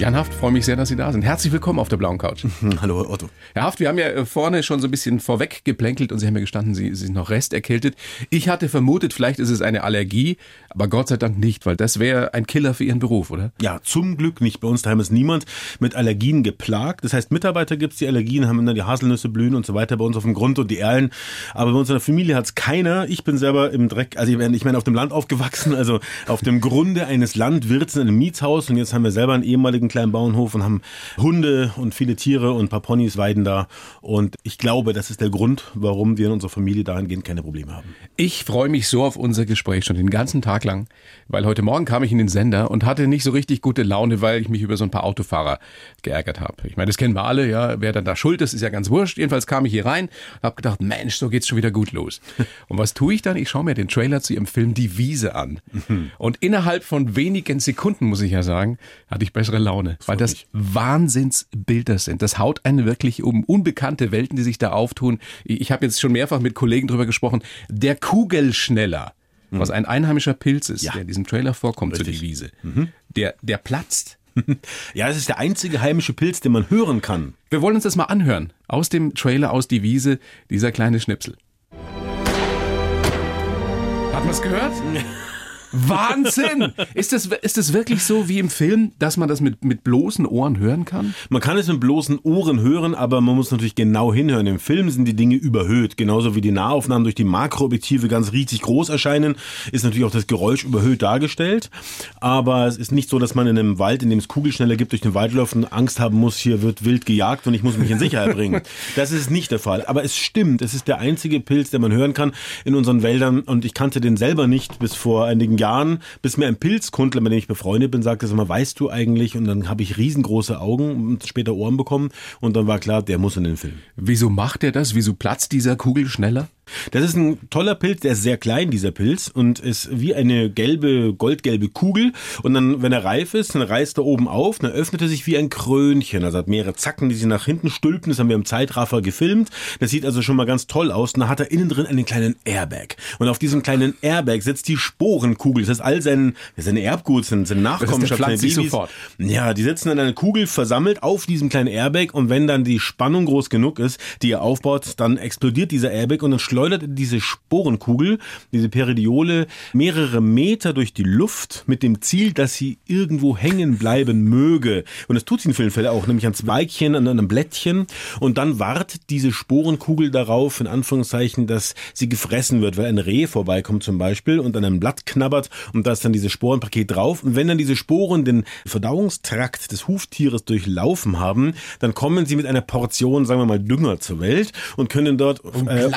Jan Haft, freue mich sehr, dass Sie da sind. Herzlich willkommen auf der blauen Couch. Hallo Otto. Herr Haft, wir haben ja äh, vorne schon so ein bisschen vorweg geplänkelt und Sie haben ja gestanden, Sie, Sie sind noch resterkältet. Ich hatte vermutet, vielleicht ist es eine Allergie, aber Gott sei Dank nicht, weil das wäre ein Killer für Ihren Beruf, oder? Ja, zum Glück nicht. Bei uns daheim ist niemand mit Allergien geplagt. Das heißt, Mitarbeiter gibt's die Allergien, haben dann die Haselnüsse blühen und so weiter bei uns auf dem Grund und die Erlen. Aber bei uns in der Familie hat's keiner. Ich bin selber im Dreck, also ich meine auf dem Land aufgewachsen, also auf dem Grunde eines Landwirts in einem Mietshaus und jetzt haben wir selber einen ehemaligen kleinen Bauernhof und haben Hunde und viele Tiere und ein paar Ponys weiden da. Und ich glaube, das ist der Grund, warum wir in unserer Familie dahingehend keine Probleme haben. Ich freue mich so auf unser Gespräch schon den ganzen Tag lang, weil heute Morgen kam ich in den Sender und hatte nicht so richtig gute Laune, weil ich mich über so ein paar Autofahrer geärgert habe. Ich meine, das kennen wir alle, ja, wer dann da schuld ist, ist ja ganz wurscht. Jedenfalls kam ich hier rein und habe gedacht, Mensch, so geht's schon wieder gut los. Und was tue ich dann? Ich schaue mir den Trailer zu ihrem Film Die Wiese an. Und innerhalb von wenigen Sekunden, muss ich ja sagen, hatte ich bessere Laune, weil das Wahnsinnsbilder sind. Das haut einen wirklich um unbekannte Welten, die sich da auftun. Ich habe jetzt schon mehrfach mit Kollegen drüber gesprochen. Der Kugelschneller, was ein einheimischer Pilz ist, Ja. der in diesem Trailer vorkommt zu Richtig. Die Wiese, der, der platzt. Ja, es ist der einzige heimische Pilz, den man hören kann. Wir wollen uns das mal anhören. Aus dem Trailer aus Die Wiese, dieser kleine Schnipsel. Hat man es gehört? Wahnsinn! Ist das, ist das wirklich so wie im Film, dass man das mit, mit bloßen Ohren hören kann? Man kann es mit bloßen Ohren hören, aber man muss natürlich genau hinhören. Im Film sind die Dinge überhöht. Genauso wie die Nahaufnahmen durch die Makroobjektive ganz riesig groß erscheinen, ist natürlich auch das Geräusch überhöht dargestellt. Aber es ist nicht so, dass man in einem Wald, in dem es Kugelschneller gibt, durch den Wald läuft und Angst haben muss, hier wird wild gejagt und ich muss mich in Sicherheit bringen. Das ist nicht der Fall. Aber es stimmt, es ist der einzige Pilz, den man hören kann in unseren Wäldern. Und ich kannte den selber nicht bis vor einigen Jahren, bis mir ein Pilzkundler, mit dem ich befreundet bin, sagte, sag mal, weißt du eigentlich? Und dann habe ich riesengroße Augen und später Ohren bekommen. Und dann war klar, der muss in den Film. Wieso macht er das? Wieso platzt dieser Kugel schneller? Das ist ein toller Pilz, der ist sehr klein, dieser Pilz, und ist wie eine gelbe, goldgelbe Kugel. Und dann, wenn er reif ist, dann reißt er oben auf, dann öffnet er sich wie ein Krönchen. Also hat mehrere Zacken, die sich nach hinten stülpen. Das haben wir im Zeitraffer gefilmt. Das sieht also schon mal ganz toll aus. Und dann hat er innen drin einen kleinen Airbag. Und auf diesem kleinen Airbag sitzt die Sporenkugel. Das heißt, all sein, sein Erbgut, sein, sein Nachkommenschaft, seine Babys. sofort. Ja, die sitzen in einer Kugel versammelt auf diesem kleinen Airbag und wenn dann die Spannung groß genug ist, die er aufbaut, dann explodiert dieser Airbag und dann schleudert diese Sporenkugel, diese Peridiole, mehrere Meter durch die Luft mit dem Ziel, dass sie irgendwo hängen bleiben möge. Und das tut sie in vielen Fällen auch, nämlich an Zweigchen, an einem Blättchen. Und dann wartet diese Sporenkugel darauf, in Anführungszeichen, dass sie gefressen wird, weil ein Reh vorbeikommt zum Beispiel und an einem Blatt knabbert und da ist dann dieses Sporenpaket drauf. Und wenn dann diese Sporen den Verdauungstrakt des Huftieres durchlaufen haben, dann kommen sie mit einer Portion, sagen wir mal, Dünger zur Welt und können dort äh, Unglaublich.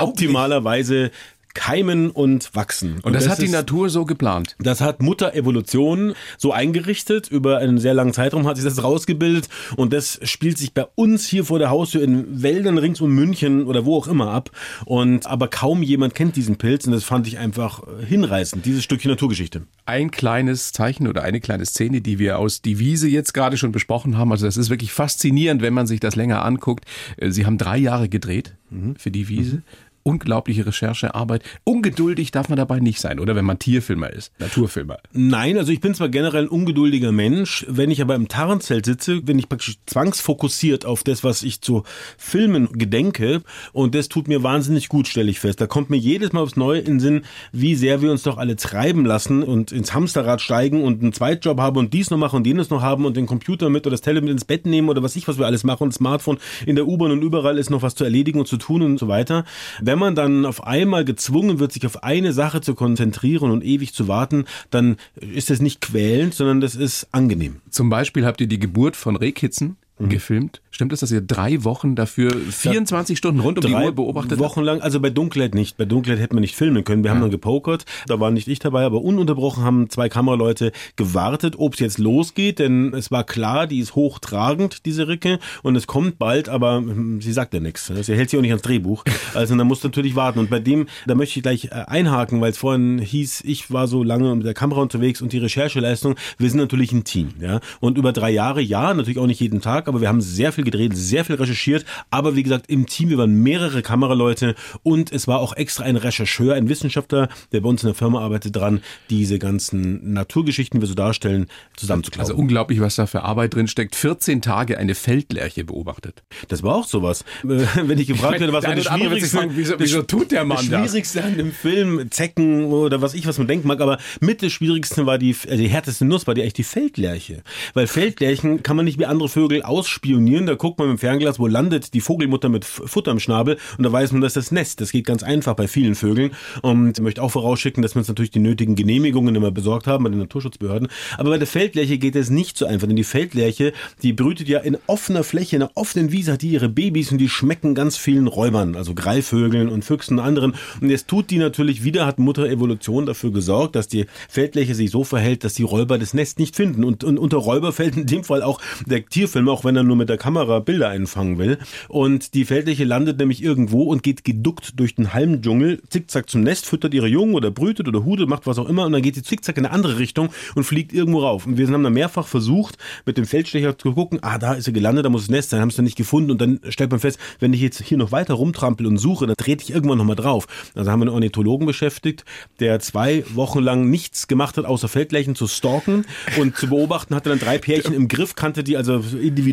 Optimalerweise keimen und wachsen. Und das, hat die ist- Natur so geplant. das hat Mutter Evolution so eingerichtet. Über einen sehr langen Zeitraum hat sich das rausgebildet. Und das spielt sich bei uns hier vor der Haustür in Wäldern rings um München oder wo auch immer ab. Und aber kaum jemand kennt diesen Pilz. Und das fand ich einfach äh, hinreißend, dieses Stückchen Naturgeschichte. ein kleines Zeichen oder eine kleine Szene, die wir aus Die Wiese jetzt gerade schon besprochen haben. Also das ist wirklich faszinierend, wenn man sich das länger anguckt. Äh, Sie haben drei Jahre gedreht für Die Wiese. Unglaubliche Recherchearbeit. Ungeduldig darf man dabei nicht sein, oder wenn man Tierfilmer ist, Naturfilmer. Nein, also ich bin zwar generell ein ungeduldiger Mensch, wenn ich aber im Tarnzelt sitze, bin ich praktisch zwangsfokussiert auf das, was ich zu filmen gedenke und das tut mir wahnsinnig gut, stelle ich fest. Da kommt mir jedes Mal aufs Neue in den Sinn, wie sehr wir uns doch alle treiben lassen und ins Hamsterrad steigen und einen Zweitjob haben und dies noch machen und jenes noch haben und den Computer mit oder das Tablet mit ins Bett nehmen oder was ich, was wir alles machen und Smartphone in der U-Bahn und überall ist noch was zu erledigen und zu tun und so weiter. Wenn man dann auf einmal gezwungen wird, sich auf eine Sache zu konzentrieren und ewig zu warten, dann ist das nicht quälend, sondern das ist angenehm. Zum Beispiel habt ihr die Geburt von Rehkitzen gefilmt. Stimmt es, dass ihr drei Wochen dafür 24 Stunden rund um die Uhr beobachtet habt? Wochen lang, also bei Dunkelheit nicht. Bei Dunkelheit hätten wir nicht filmen können. Wir haben dann gepokert. Da war nicht ich dabei, aber ununterbrochen haben zwei Kameraleute gewartet, ob es jetzt losgeht, denn es war klar, die ist hochtragend, diese Ricke, und es kommt bald, aber hm, sie sagt ja nichts. Sie hält sich auch nicht ans Drehbuch. Also da musst du natürlich warten. Und bei dem, da möchte ich gleich äh, einhaken, weil es vorhin hieß, ich war so lange mit der Kamera unterwegs und die Rechercheleistung, wir sind natürlich ein Team. Ja? Und über drei Jahre, ja, natürlich auch nicht jeden Tag, Tag, aber wir haben sehr viel gedreht, sehr viel recherchiert. Aber wie gesagt, im Team, wir waren mehrere Kameraleute und es war auch extra ein Rechercheur, ein Wissenschaftler, der bei uns in der Firma arbeitet, dran, diese ganzen Naturgeschichten, die wir so darstellen, zusammenzuklauen. Also unglaublich, was da für Arbeit drin steckt. 14 Tage eine Feldlerche beobachtet. Das war auch sowas. Wenn ich gefragt werde, was war das Schwierigste, wieso, wieso tut der Mann das? Schwierigste an dem Film, Zecken oder was ich, was man denken mag, aber mit das Schwierigste war die, also die härteste Nuss war die echt die Feldlerche. Weil Feldlerchen kann man nicht wie andere Vögel ausspionieren. Da guckt man dem Fernglas, wo landet die Vogelmutter mit Futter im Schnabel und da weiß man, dass das Nest. Das geht ganz einfach bei vielen Vögeln. Und ich möchte auch vorausschicken, dass wir uns natürlich die nötigen Genehmigungen immer besorgt haben bei den Naturschutzbehörden. Aber bei der Feldlerche geht es nicht so einfach, denn die Feldlerche, die brütet ja in offener Fläche, in einer offenen Wiese hat die ihre Babys und die schmecken ganz vielen Räubern, also Greifvögeln und Füchsen und anderen. Und jetzt tut die natürlich wieder, hat Mutter Evolution dafür gesorgt, dass die Feldlerche sich so verhält, dass die Räuber das Nest nicht finden. Und, und unter Räuber fällt in dem Fall auch der Tierfilm, auch wenn er nur mit der Kamera Bilder einfangen will. Und die Feldlerche landet nämlich irgendwo und geht geduckt durch den Halmdschungel, zickzack zum Nest, füttert ihre Jungen oder brütet oder hudet, macht was auch immer und dann geht sie zickzack in eine andere Richtung und fliegt irgendwo rauf. Und wir haben dann mehrfach versucht, mit dem Feldstecher zu gucken, ah, da ist sie gelandet, da muss das Nest sein, haben es dann nicht gefunden und dann stellt man fest, wenn ich jetzt hier noch weiter rumtrampel und suche, dann trete ich irgendwann nochmal drauf. Also haben wir einen Ornithologen beschäftigt, der zwei Wochen lang nichts gemacht hat, außer Feldlerchen zu stalken und zu beobachten, hatte dann drei Pärchen im Griff, kannte die also individuell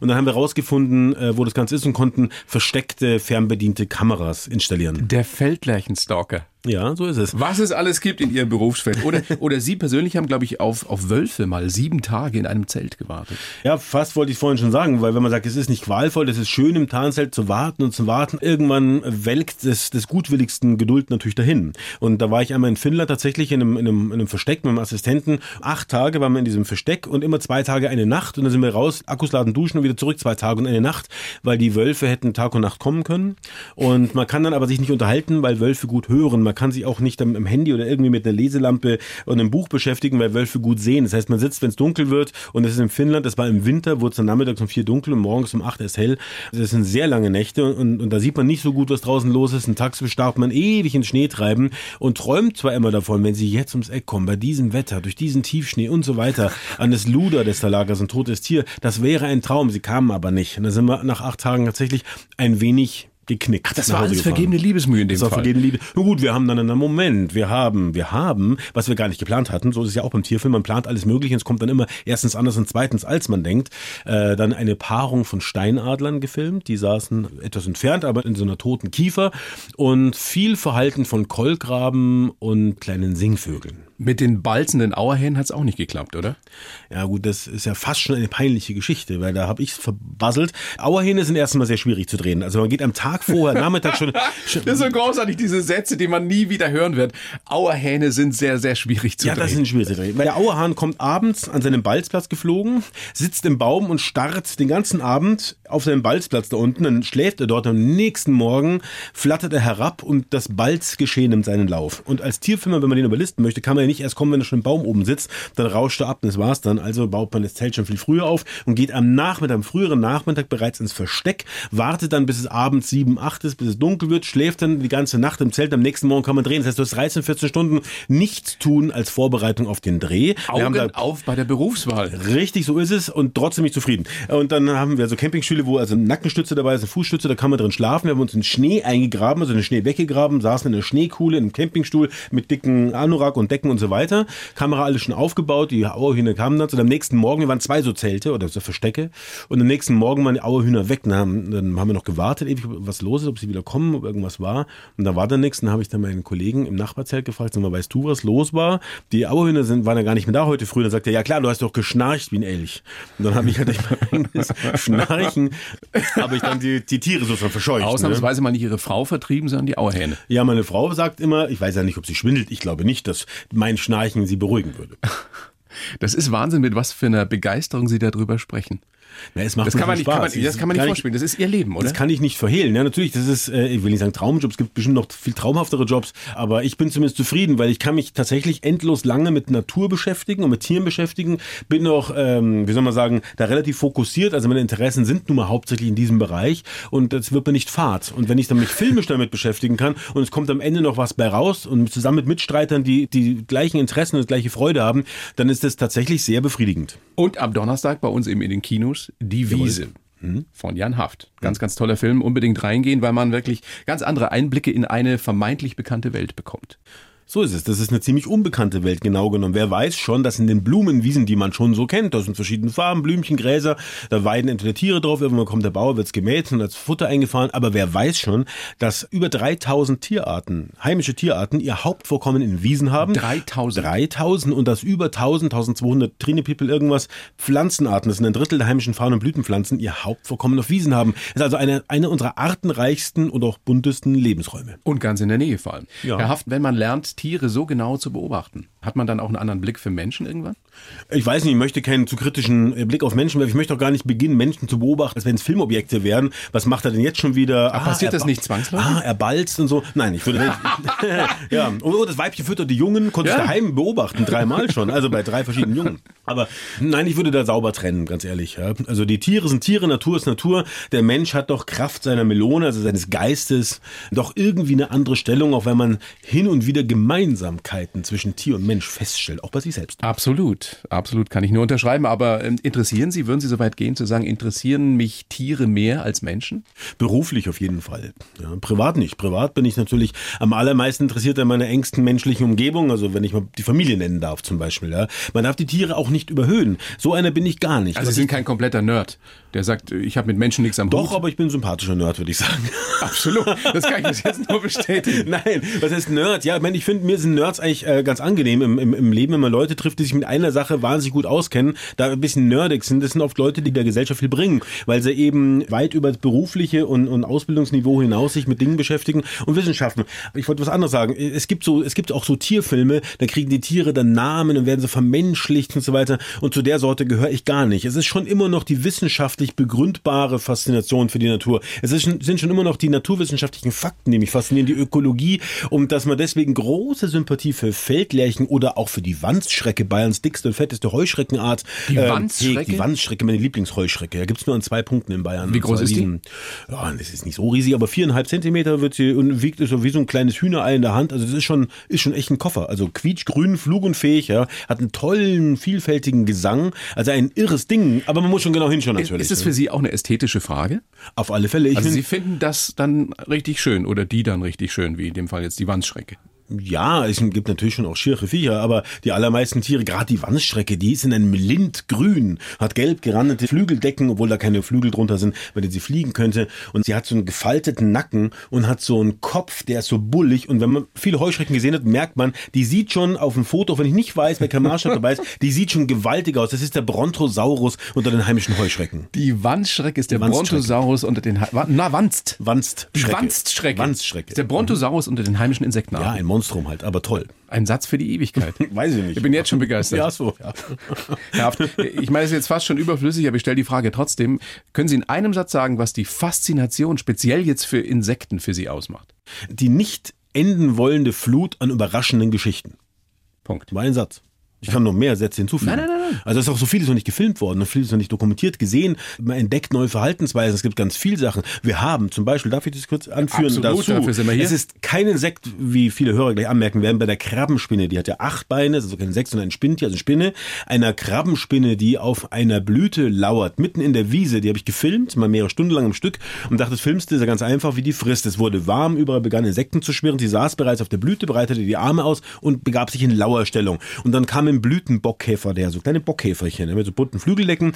und dann haben wir rausgefunden, äh, wo das Ganze ist und konnten versteckte, fernbediente Kameras installieren. Der Feldlerchenstalker. Ja, so ist es. Was es alles gibt in Ihrem Berufsfeld. Oder, oder Sie persönlich haben, glaube ich, auf, auf Wölfe mal sieben Tage in einem Zelt gewartet. Ja, fast wollte ich vorhin schon sagen, weil wenn man sagt, es ist nicht qualvoll, es ist schön im Tarnzelt zu warten und zu warten, irgendwann welkt das, das gutwilligsten Geduld natürlich dahin. Und da war ich einmal in Finnland tatsächlich in einem, in einem, in einem Versteck mit einem Assistenten. Acht Tage waren wir in diesem Versteck und immer zwei Tage eine Nacht. Und dann sind wir raus, Akkus laden, duschen und wieder zurück, zwei Tage und eine Nacht, weil die Wölfe hätten Tag und Nacht kommen können. Und man kann dann aber sich nicht unterhalten, weil Wölfe gut hören. Man kann sich auch nicht am, am Handy oder irgendwie mit einer Leselampe und einem Buch beschäftigen, weil Wölfe gut sehen. Das heißt, man sitzt, wenn es dunkel wird und es ist in Finnland, das war im Winter, wurde es dann nachmittags um vier dunkel und morgens um acht erst hell. Das sind sehr lange Nächte und, und da sieht man nicht so gut, was draußen los ist. Ein tagsüber starrt man ewig in Schnee treiben und träumt zwar immer davon, wenn sie jetzt ums Eck kommen, bei diesem Wetter, durch diesen Tiefschnee und so weiter, an das Luder des da also ein totes Tier, das wäre ein Traum. Sie kamen aber nicht. Und da sind wir nach acht Tagen tatsächlich ein wenig geknickt. Ach, das war alles gefahren. vergebene Liebesmühe in dem das war Fall. Vergebene Liebe. Nun gut, wir haben dann einen Moment, wir haben, wir haben, was wir gar nicht geplant hatten, so ist es ja auch beim Tierfilm, man plant alles Mögliche und es kommt dann immer erstens anders und zweitens als man denkt. Äh, dann eine Paarung von Steinadlern gefilmt, die saßen etwas entfernt, aber in so einer toten Kiefer und viel Verhalten von Kolkraben und kleinen Singvögeln. Mit den balzenden Auerhähnen hat es auch nicht geklappt, oder? Ja gut, das ist ja fast schon eine peinliche Geschichte, weil da habe ich es verbasselt. Auerhähne sind erstmal sehr schwierig zu drehen. Also man geht am Tag vorher, Nachmittag schon. Das ist so großartig, diese Sätze, die man nie wieder hören wird. Auerhähne sind sehr, sehr schwierig zu ja, drehen. Ja, das sind schwierig zu drehen. Weil der Auerhahn kommt abends an seinem Balzplatz geflogen, sitzt im Baum und starrt den ganzen Abend auf seinem Balzplatz da unten. Dann schläft er dort. Am nächsten Morgen flattert er herab und das Balzgeschehen nimmt seinen Lauf. Und als Tierfilmer, wenn man den überlisten möchte, kann man ja nicht erst kommen, wenn er schon im Baum oben sitzt. Dann rauscht er ab und das war's dann. Also baut man das Zelt schon viel früher auf und geht am Nachmittag, am früheren Nachmittag bereits ins Versteck, wartet dann bis es abends sieben, acht ist, bis es dunkel wird, schläft dann die ganze Nacht im Zelt. Am nächsten Morgen kann man drehen. Das heißt, du hast 13, 14 Stunden nichts tun als Vorbereitung auf den Dreh. Augen auf bei der Berufswahl. Richtig, so ist es und trotzdem nicht zufrieden. Und dann haben wir so Campingstühle, wo also Nackenstütze dabei ist, eine Fußstütze, da kann man drin schlafen. Wir haben uns in Schnee eingegraben, also in den Schnee weggegraben, saßen in einer Schneekuhle, in einem Campingstuhl mit dicken Anorak und Decken und so weiter. Kamera alles schon aufgebaut, die Auerhühner kamen dann. Und am nächsten Morgen, wir waren zwei so Zelte oder so Verstecke. Und am nächsten Morgen waren die Auerhühner weg. Dann haben, dann haben wir noch gewartet, ewig, was los ist, ob sie wieder kommen, ob irgendwas war. Und da war dann nichts. Dann habe ich dann meinen Kollegen im Nachbarzelt gefragt, sag mal, weißt du, was los war? Die Auerhühner sind, waren ja gar nicht mehr da heute früh. Dann sagt er, ja klar, du hast doch geschnarcht wie ein Elch. Und dann habe ich halt mein eigenes Schnarchen, habe ich dann die, die Tiere sozusagen verscheucht. Ausnahmsweise ne? mal nicht ihre Frau vertrieben, sondern die Auerhähne. Ja, meine Frau sagt immer, ich weiß ja nicht, ob sie schwindelt. Ich glaube nicht, dass mein Schnarchen sie beruhigen würde. Das ist Wahnsinn, mit was für einer Begeisterung Sie darüber sprechen. Na, es macht das, kann man nicht, kann man, das kann man nicht vorspielen. Das ist ihr Leben, oder? Das kann ich nicht verhehlen. Ja, natürlich, das ist, äh, ich will nicht sagen Traumjob, es gibt bestimmt noch viel traumhaftere Jobs, aber ich bin zumindest zufrieden, weil ich kann mich tatsächlich endlos lange mit Natur beschäftigen und mit Tieren beschäftigen. Bin auch, ähm, wie soll man sagen, da relativ fokussiert. Also meine Interessen sind nun mal hauptsächlich in diesem Bereich und das wird mir nicht fad. Und wenn ich dann mich filmisch damit beschäftigen kann und es kommt am Ende noch was bei raus und zusammen mit Mitstreitern, die die gleichen Interessen und gleiche Freude haben, dann ist das tatsächlich sehr befriedigend. Und am Donnerstag bei uns eben in den Kinos Die Wiese. Von Jan Haft. Ganz, ganz toller Film. Unbedingt reingehen, weil man wirklich ganz andere Einblicke in eine vermeintlich bekannte Welt bekommt. So ist es. Das ist eine ziemlich unbekannte Welt, genau genommen. Wer weiß schon, dass in den Blumenwiesen, die man schon so kennt, da sind verschiedene Farben, Blümchen, Gräser, da weiden entweder Tiere drauf, irgendwann kommt der Bauer, wird's gemäht und als Futter eingefahren. Aber wer weiß schon, dass über 3000 Tierarten, heimische Tierarten, ihr Hauptvorkommen in Wiesen haben. 3000. 3000 und dass über 1000, 1200 Trinipipel irgendwas Pflanzenarten, das sind ein Drittel der heimischen Farn- und Blütenpflanzen, ihr Hauptvorkommen auf Wiesen haben. Das ist also eine, eine unserer artenreichsten und auch buntesten Lebensräume. Und ganz in der Nähe vor allem. Ja. Herr Haft, wenn man lernt, Tiere so genau zu beobachten, hat man dann auch einen anderen Blick für Menschen irgendwann? Ich weiß nicht, ich möchte keinen zu kritischen äh, Blick auf Menschen werfen. Ich möchte auch gar nicht beginnen, Menschen zu beobachten, als wenn es Filmobjekte wären. Was macht er denn jetzt schon wieder? Aber passiert er das nicht zwangsläufig? Ah, er balzt und so. Nein, ich würde nicht. ja. Und oh, das Weibchen füttert die Jungen, konnte ich Ja. daheim beobachten, dreimal schon. Also bei drei verschiedenen Jungen. Aber nein, ich würde da sauber trennen, ganz ehrlich. Ja. Also die Tiere sind Tiere, Natur ist Natur. Der Mensch hat doch Kraft seiner Melone, also seines Geistes, doch irgendwie eine andere Stellung, auch wenn man hin und wieder Gemeinsamkeiten zwischen Tier und Mensch feststellt, auch bei sich selbst. Absolut, absolut kann ich nur unterschreiben. Aber ähm, interessieren Sie, würden Sie so weit gehen zu sagen, interessieren mich Tiere mehr als Menschen? Beruflich auf jeden Fall. Ja, privat nicht. Privat bin ich natürlich am allermeisten interessiert an meiner engsten menschlichen Umgebung. Also wenn ich mal die Familie nennen darf zum Beispiel. Ja. Man darf die Tiere auch nicht überhöhen. So einer bin ich gar nicht. Also Sie sind kein kompletter Nerd, der sagt, ich habe mit Menschen nichts am doch, Hut. aber ich bin ein sympathischer Nerd, würde ich sagen. Absolut, das kann ich bis jetzt nur bestätigen. Nein, was heißt Nerd? Ja, ich, meine, ich finde, mir sind Nerds eigentlich äh, ganz angenehm im, im, im Leben, wenn man Leute trifft, die sich mit einer Sache wahnsinnig gut auskennen, da ein bisschen nerdig sind. Das sind oft Leute, die der Gesellschaft viel bringen, weil sie eben weit über das berufliche und, und Ausbildungsniveau hinaus sich mit Dingen beschäftigen und Wissenschaften. Ich wollte was anderes sagen. Es gibt so, es gibt auch so Tierfilme, da kriegen die Tiere dann Namen und werden so vermenschlicht und so weiter. Und zu der Sorte gehöre ich gar nicht. Es ist schon immer noch die wissenschaftlich begründbare Faszination für die Natur. Es ist, sind schon immer noch die naturwissenschaftlichen Fakten, die mich faszinieren, die Ökologie und dass man deswegen große Sympathie für Feldlärchen oder auch für die Wandsschrecke, Bayerns dickste und fetteste Heuschreckenart. Die Wandsschrecke? hegt. Die Wandsschrecke, meine Lieblingsheuschrecke. Da gibt's nur an zwei Punkten in Bayern. Wie groß ist die? diesen- Ja, das ist nicht so riesig, aber viereinhalb Zentimeter wird sie und wiegt so wie so ein kleines Hühnerei in der Hand. Also das ist schon, ist schon echt ein Koffer. Also quietschgrün, flugunfähig, ja. Hat einen tollen, vielfältigen Gesang. Also ein irres Ding. Aber man muss schon genau hinschauen natürlich. ist es für Sie auch eine ästhetische Frage? Auf alle Fälle. Ich Also find- Sie finden das dann richtig schön oder die dann richtig schön, wie in dem Fall jetzt die Wandsschrecke? Ja, es gibt natürlich schon auch schiere Viecher, aber die allermeisten Tiere, gerade die Wandstrecke, die ist in einem Lindgrün, hat gelb gerandete Flügeldecken, obwohl da keine Flügel drunter sind, weil sie fliegen könnte. Und sie hat so einen gefalteten Nacken und hat so einen Kopf, der ist so bullig. Und wenn man viele Heuschrecken gesehen hat, merkt man, die sieht schon auf dem Foto, wenn ich nicht weiß, wer kein Maßstab dabei ist, die sieht schon gewaltig aus. Das ist der Brontosaurus unter den heimischen Heuschrecken. Die Wandsschrecke ist der. Brontosaurus unter den He na Wanst. Wanstschrecke. Wanstschrecke. Wanstschrecke. Ist der Brontosaurus unter den heimischen Ja, Insektenarten. ein Monstrum halt, aber toll. Ein Satz für die Ewigkeit. Weiß ich nicht. Ich bin jetzt schon begeistert. Ja, so. Ja. Herr Haft, ich meine, es ist jetzt fast schon überflüssig, aber ich stelle die Frage trotzdem. Können Sie in einem Satz sagen, was die Faszination speziell jetzt für Insekten für Sie ausmacht? Die nicht enden wollende Flut an überraschenden Geschichten. Punkt. War ein Satz. Ich kann noch mehr Sätze hinzufügen. Nein, nein, nein, nein. Also es ist auch so vieles noch nicht gefilmt worden, noch vieles noch nicht dokumentiert, gesehen. Man entdeckt neue Verhaltensweisen. Es gibt ganz viele Sachen. Wir haben zum Beispiel, darf ich das kurz anführen? Absolut, dazu, dafür sind wir hier. Es ist kein Insekt, wie viele Hörer gleich anmerken werden, bei der Krabbenspinne. Die hat ja acht Beine, also kein Insekt, sondern ein Spinntier, also Spinne. Einer Krabbenspinne, die auf einer Blüte lauert, mitten in der Wiese. Die habe ich gefilmt, mal mehrere Stunden lang am Stück und dachte, das Filmste ist ja ganz einfach, wie die frisst. Es wurde warm, überall begannen Insekten zu schwirren. Sie saß bereits auf der Blüte, breitete die Arme aus und begab sich in Lauerstellung. Und dann kam ein Blütenbockkäfer, der so kleine Bockkäferchen, mit so bunten Flügeldecken.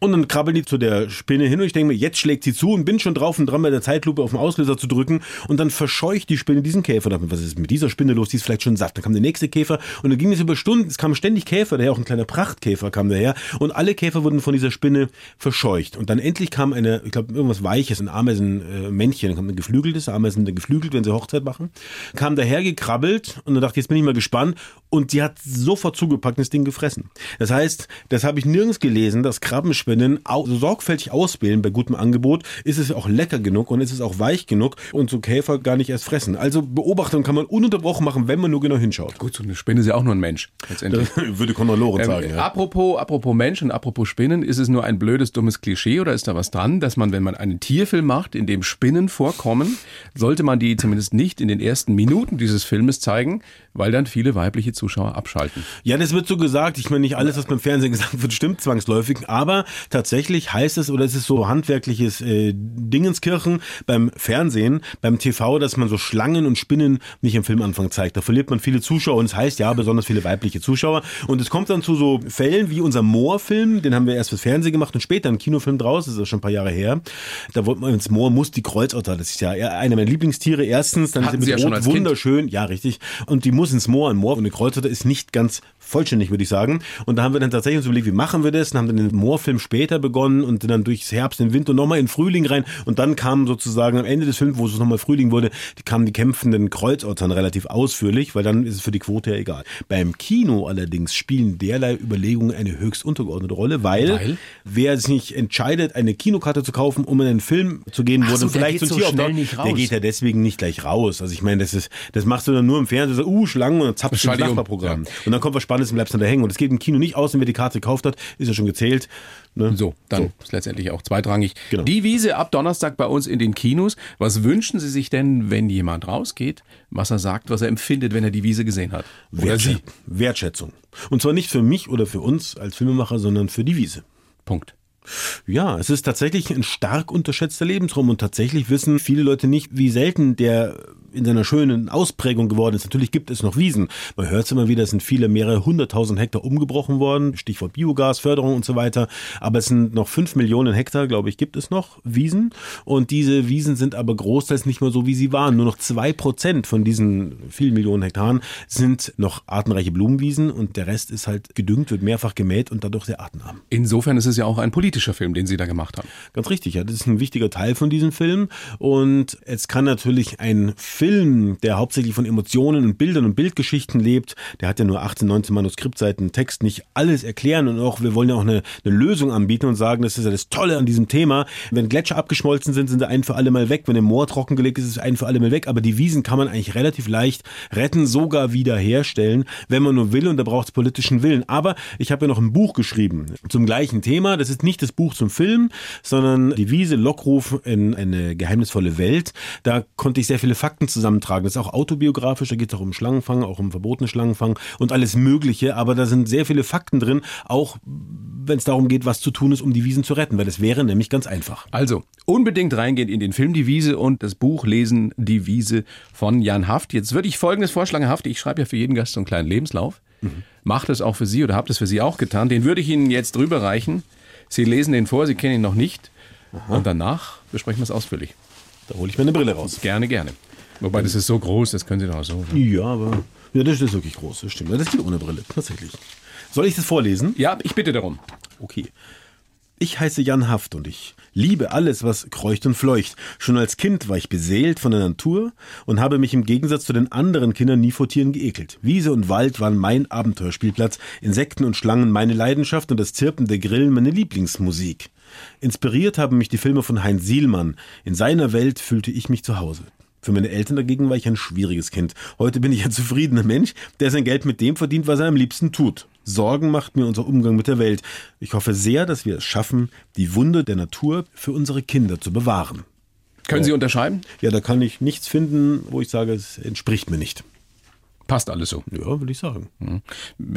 Und dann krabbeln die zu der Spinne hin und ich denke mir, jetzt schlägt sie zu und bin schon drauf und dran bei der Zeitlupe auf den Auslöser zu drücken und dann verscheucht die Spinne diesen Käfer. Da dachte was ist mit dieser Spinne los? Die ist vielleicht schon satt. Dann kam der nächste Käfer und dann ging es über Stunden. Es kamen ständig Käfer, daher auch ein kleiner Prachtkäfer kam daher und alle Käfer wurden von dieser Spinne verscheucht. Und dann endlich kam eine, ich glaube irgendwas Weiches, ein Ameisenmännchen, dann kam ein geflügeltes, Ameisen sind geflügelt, wenn sie Hochzeit machen, kam daher gekrabbelt und dann dachte ich, jetzt bin ich mal gespannt und sie hat sofort zugepackt und das Ding gefressen. Das heißt, das habe ich nirgends gelesen, dass Krabbenspinnen au so sorgfältig auswählen bei gutem Angebot, ist es auch lecker genug und ist es auch weich genug und so Käfer gar nicht erst fressen. Also Beobachtung kann man ununterbrochen machen, wenn man nur genau hinschaut. Gut, so eine Spinne ist ja auch nur ein Mensch, letztendlich. Würde Conor Lorenz Ähm, sagen. Ja. apropos, apropos Mensch und apropos Spinnen, ist es nur ein blödes, dummes Klischee oder ist da was dran, dass man, wenn man einen Tierfilm macht, in dem Spinnen vorkommen, sollte man die zumindest nicht in den ersten Minuten dieses Filmes zeigen, weil dann viele weibliche Zuschauer abschalten. Ja, das wird so gesagt. Ich meine, nicht alles, was beim Fernsehen gesagt wird, stimmt zwangsläufig. Aber tatsächlich heißt es, oder es ist so handwerkliches äh, Dingenskirchen beim Fernsehen, beim TV, dass man so Schlangen und Spinnen nicht im Filmanfang zeigt. Da verliert man viele Zuschauer und es heißt ja besonders viele weibliche Zuschauer. Und es kommt dann zu so Fällen wie unser Moorfilm, den haben wir erst fürs Fernsehen gemacht und später einen Kinofilm draus, das ist schon ein paar Jahre her. Da wollte man ins Moor muss die Kreuzotter, das ist ja eine meiner Lieblingstiere. Erstens, dann Hatten ist Sie ja mit schon Rot als Kind. wunderschön, ja richtig. Und die muss ins Moor, ein Moor und eine Kreuzotter ist nicht ganz vollständig, würde ich sagen. Und da haben wir dann tatsächlich uns überlegt, wie machen wir das? Und haben dann den Moorfilm später begonnen und dann durchs Herbst, den Winter nochmal in Frühling rein. Und dann kam sozusagen am Ende des Films, wo es nochmal Frühling wurde, die kamen die kämpfenden Kreuzottern relativ ausführlich, weil dann ist es für die Quote ja egal. Beim Kino allerdings spielen derlei Überlegungen eine höchst untergeordnete Rolle, weil, Weil? wer sich entscheidet, eine Kinokarte zu kaufen, um in einen Film zu gehen, Ach wo so, dann vielleicht geht so ein so Tier schnell auftaucht, nicht der geht ja deswegen nicht gleich raus. Also ich meine, das ist, das machst du dann nur im Fernsehen, so, uh, Schlangen und dann zappst du um. Nachbarprogramm. Und dann kommt was Spannendes und bleibst dann da hängen. Und es geht im Kino nicht aus, und wer die Karte gekauft hat, ist ja schon gezählt. Ne? So, dann ist letztendlich auch zweitrangig. Genau. Die Wiese ab Donnerstag bei uns in den Kinos. Was wünschen Sie sich denn, wenn jemand rausgeht, was er sagt, was er empfindet, wenn er die Wiese gesehen hat? Oder Wertschä sie? Wertschätzung. Und zwar nicht für mich oder für uns als Filmemacher, sondern für die Wiese. Punkt. Ja, es ist tatsächlich ein stark unterschätzter Lebensraum und tatsächlich wissen viele Leute nicht, wie selten der in seiner schönen Ausprägung geworden ist. Natürlich gibt es noch Wiesen. Man hört es immer wieder, es sind viele, mehrere hunderttausend Hektar umgebrochen worden. Stichwort Biogas, Förderung und so weiter. Aber es sind noch fünf Millionen Hektar, glaube ich, gibt es noch Wiesen. Und diese Wiesen sind aber großteils nicht mehr so, wie sie waren. Nur noch zwei Prozent von diesen vielen Millionen Hektaren sind noch artenreiche Blumenwiesen und der Rest ist halt gedüngt, wird mehrfach gemäht und dadurch sehr artenarm. Insofern ist es ja auch ein politischer Film, den Sie da gemacht haben. Ganz richtig, ja. Das ist ein wichtiger Teil von diesem Film. Und es kann natürlich ein Film, der hauptsächlich von Emotionen und Bildern und Bildgeschichten lebt, der hat ja nur 18, 19 Manuskriptseiten Text, nicht alles erklären. Und auch, wir wollen ja auch eine, eine Lösung anbieten und sagen, das ist ja das Tolle an diesem Thema. Wenn Gletscher abgeschmolzen sind, sind sie ein für alle Mal weg. Wenn ein Moor trockengelegt ist, ist ein für alle Mal weg. Aber die Wiesen kann man eigentlich relativ leicht retten, sogar wiederherstellen, wenn man nur will. Und da braucht es politischen Willen. Aber ich habe ja noch ein Buch geschrieben zum gleichen Thema. Das ist nicht das Buch zum Film, sondern die Wiese Lockruf in eine geheimnisvolle Welt. Da konnte ich sehr viele Fakten zusammentragen. Das ist auch autobiografisch, da geht es auch um Schlangenfang, auch um verbotene Schlangenfang und alles Mögliche. Aber da sind sehr viele Fakten drin, auch wenn es darum geht, was zu tun ist, um die Wiesen zu retten, weil es wäre nämlich ganz einfach. Also, unbedingt reingehen in den Film Die Wiese und das Buch lesen Die Wiese von Jan Haft. Jetzt würde ich folgendes vorschlagen, Haft, ich schreibe ja für jeden Gast so einen kleinen Lebenslauf. Macht es auch für Sie oder habt es für Sie auch getan. Den würde ich Ihnen jetzt drüber reichen. Sie lesen den vor, Sie kennen ihn noch nicht. Und danach besprechen wir es ausführlich. Da hole ich mir eine Brille raus. Gerne, gerne. Wobei, das ist so groß, das können Sie doch auch so. ne? Ja, aber ja, das ist wirklich groß, das stimmt. Das geht ohne Brille, tatsächlich. Soll ich das vorlesen? Ja, ich bitte darum. Okay. Ich heiße Jan Haft und ich liebe alles, was kreucht und fleucht. Schon als Kind war ich beseelt von der Natur und habe mich im Gegensatz zu den anderen Kindern nie vor Tieren geekelt. Wiese und Wald waren mein Abenteuerspielplatz, Insekten und Schlangen meine Leidenschaft und das Zirpen der Grillen meine Lieblingsmusik. Inspiriert haben mich die Filme von Heinz Sielmann. In seiner Welt fühlte ich mich zu Hause. Für meine Eltern dagegen war ich ein schwieriges Kind. Heute bin ich ein zufriedener Mensch, der sein Geld mit dem verdient, was er am liebsten tut. Sorgen macht mir unser Umgang mit der Welt. Ich hoffe sehr, dass wir es schaffen, die Wunder der Natur für unsere Kinder zu bewahren. Können Sie unterschreiben? Ja, da kann ich nichts finden, wo ich sage, es entspricht mir nicht. Passt alles so. Ja, würde ich sagen.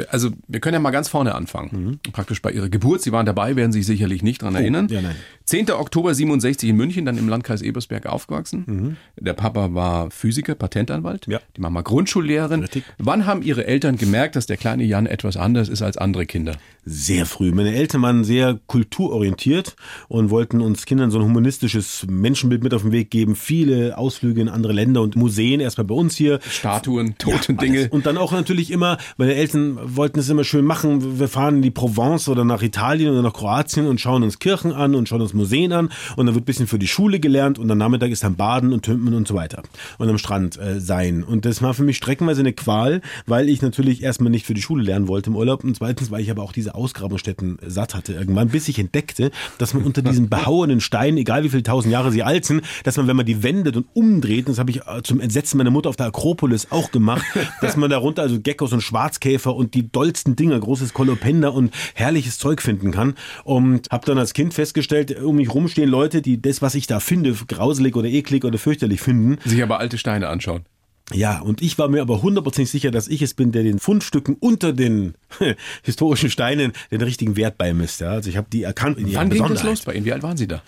Also, wir können ja mal ganz vorne anfangen. Praktisch bei Ihrer Geburt. Sie waren dabei, werden sich sicherlich nicht dran erinnern. ja, nein. 10. Oktober 67 in München, dann im Landkreis Ebersberg aufgewachsen. Der Papa war Physiker, Patentanwalt. Ja. Die Mama Grundschullehrerin. Richtig. Wann haben Ihre Eltern gemerkt, dass der kleine Jan etwas anders ist als andere Kinder? Sehr früh. Meine Eltern waren sehr kulturorientiert und wollten uns Kindern so ein humanistisches Menschenbild mit auf den Weg geben. Viele Ausflüge in andere Länder und Museen, erstmal bei uns hier. Statuen, tote Alles. Dinge. Und dann auch natürlich immer, meine Eltern wollten es immer schön machen. Wir fahren in die Provence oder nach Italien oder nach Kroatien und schauen uns Kirchen an und schauen uns Museen an. Und dann wird ein bisschen für die Schule gelernt und am Nachmittag ist dann Baden und Tümpen und so weiter. Und am Strand äh, sein. Und das war für mich streckenweise eine Qual, weil ich natürlich erstmal nicht für die Schule lernen wollte im Urlaub und zweitens, weil ich aber auch diese Ausgrabungsstätten satt hatte irgendwann, bis ich entdeckte, dass man unter diesen behauenen Steinen, egal wie viele tausend Jahre sie alt sind, dass man, wenn man die wendet und umdreht, und das habe ich äh, zum Entsetzen meiner Mutter auf der Akropolis auch gemacht, dass man darunter also Geckos und Schwarzkäfer und die dollsten Dinger, großes Kolopender und herrliches Zeug finden kann. Und habe dann als Kind festgestellt, um mich rumstehen Leute, die das, was ich da finde, grauselig oder eklig oder fürchterlich finden. Sich aber alte Steine anschauen. Ja, und ich war mir aber hundertprozentig sicher, dass ich es bin, der den Fundstücken unter den historischen Steinen den richtigen Wert beimisst. Ja, also ich habe die erkannt. In Wann ging das los bei Ihnen? Wie alt waren Sie da?